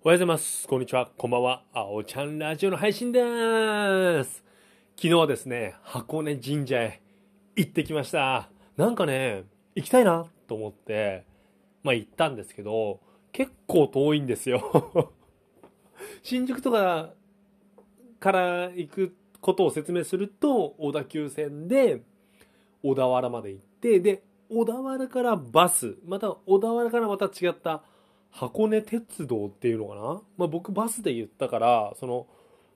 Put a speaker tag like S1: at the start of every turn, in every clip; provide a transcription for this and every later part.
S1: おはようございます。こんにちは。こんばんは。あおちゃんラジオの配信でーす。昨日はですね、箱根神社へ行ってきました。なんかね、行きたいなと思って、まあ行ったんですけど、結構遠いんですよ。新宿とかから行くことを説明すると、小田急線で小田原まで行って、で、小田原からバス、また小田原からまた違った箱根鉄道っていうのかな、まあ、僕バスで言ったからその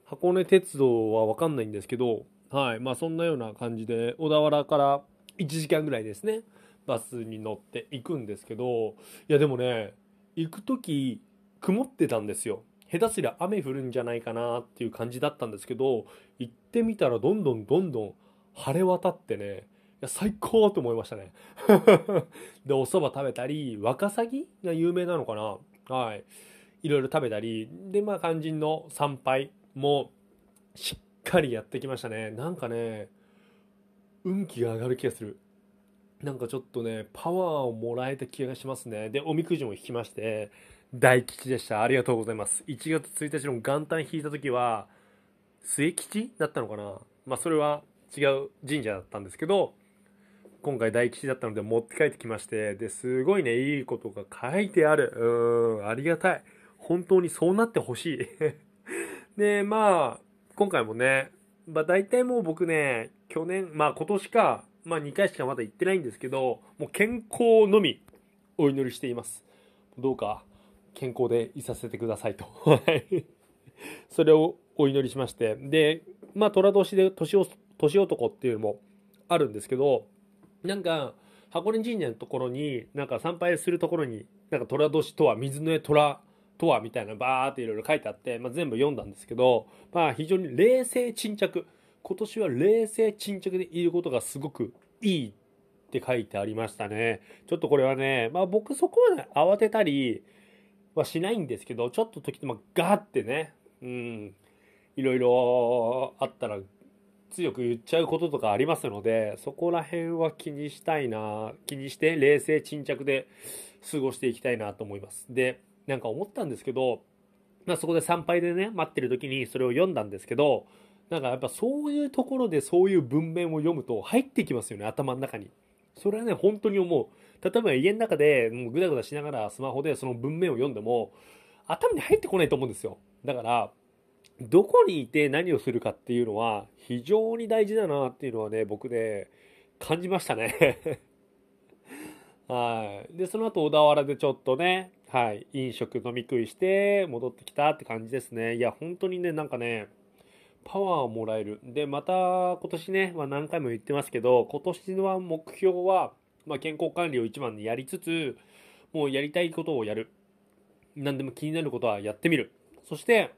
S1: 箱根鉄道は分かんないんですけどはい。まあそんなような感じで小田原から1時間ぐらいですねバスに乗って行くんですけどいやでもね行く時曇ってたんですよ。下手すりゃ雨降るんじゃないかなっていう感じだったんですけど行ってみたらどんどんどんどん晴れ渡ってねや最高と思いましたね。でお蕎麦食べたりワカサギが有名なのかな？はい。いろいろ食べたりでまあ肝心の参拝もしっかりやってきましたね。なんかね運気が上がる気がする。なんかちょっとねパワーをもらえた気がしますね。でおみくじも引きまして大吉でした。ありがとうございます。1月1日の元旦引いた時は末吉だったのかな？まあそれは違う神社だったんですけど今回大吉だったので持って帰ってきましてですごいねいいことが書いてある。うんありがたい。本当にそうなってほしい。でまあ今回もねまあ大体もう僕ね去年まあ今年かまあ2回しかまだ行ってないんですけどもう健康のみお祈りしています。どうか健康でいさせてくださいと。それをお祈りしまして。でまあ寅年で年を年男っていうのもあるんですけどなんか箱根神社のところになんか参拝するところになんか寅年とは水の絵虎とはみたいなバーっていろいろ書いてあって、まあ、全部読んだんですけど、まあ、非常に冷静沈着。今年は冷静沈着でいることがすごくいいって書いてありましたね。ちょっとこれはね、まあ、僕そこまで慌てたりはしないんですけどちょっと時とまあガーってねうんいろいろあったら強く言っちゃうこととかありますのでそこら辺は気にしたいな気にして冷静沈着で過ごしていきたいなと思います。でなんか思ったんですけど、まあ、そこで参拝でね待ってる時にそれを読んだんですけどなんかやっぱそういうところでそういう文面を読むと入ってきますよね頭の中に。それはね本当に思う。例えば家の中でもうグダグダしながらスマホでその文面を読んでも頭に入ってこないと思うんですよ。だからどこにいて何をするかっていうのは非常に大事だなっていうのはね僕ね感じましたね。はい。でその後小田原でちょっとねはい。飲食飲み食いして戻ってきたって感じですね。いや本当にねなんかねパワーをもらえる。でまた今年ね、まあ、何回も言ってますけど今年は目標は、まあ、健康管理を一番にやりつつもうやりたいことをやる。何でも気になることはやってみる。そして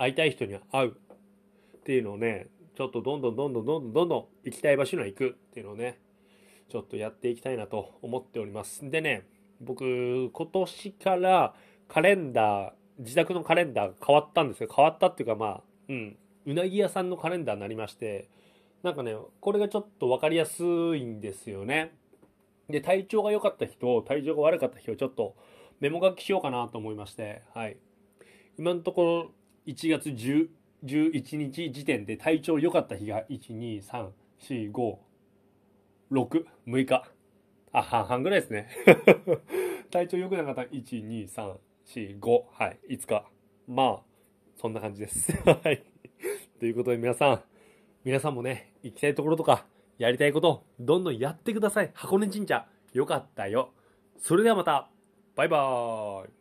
S1: 会いたい人には会うっていうのをねちょっとどんどんどんどんどんどんどん行きたい場所には行くっていうのをねちょっとやっていきたいなと思っております。でね僕今年からカレンダー自宅のカレンダーが変わったんですよ。変わったっていうかまあうんうなぎ屋さんのカレンダーになりましてなんかねこれがちょっと分かりやすいんですよね。で体調が良かった人体調が悪かった人をちょっとメモ書きしようかなと思いましてはい。今のところ1月10 11日時点で体調良かった日が12345 6、6日。あ、半々ぐらいですね。体調良くなかった1、2、3、4、5、はい、5日。まあ、そんな感じです。はい。ということで皆さん、皆さんもね、行きたいところとか、やりたいこと、どんどんやってください。箱根神社、よかったよ。それではまた、バイバーイ。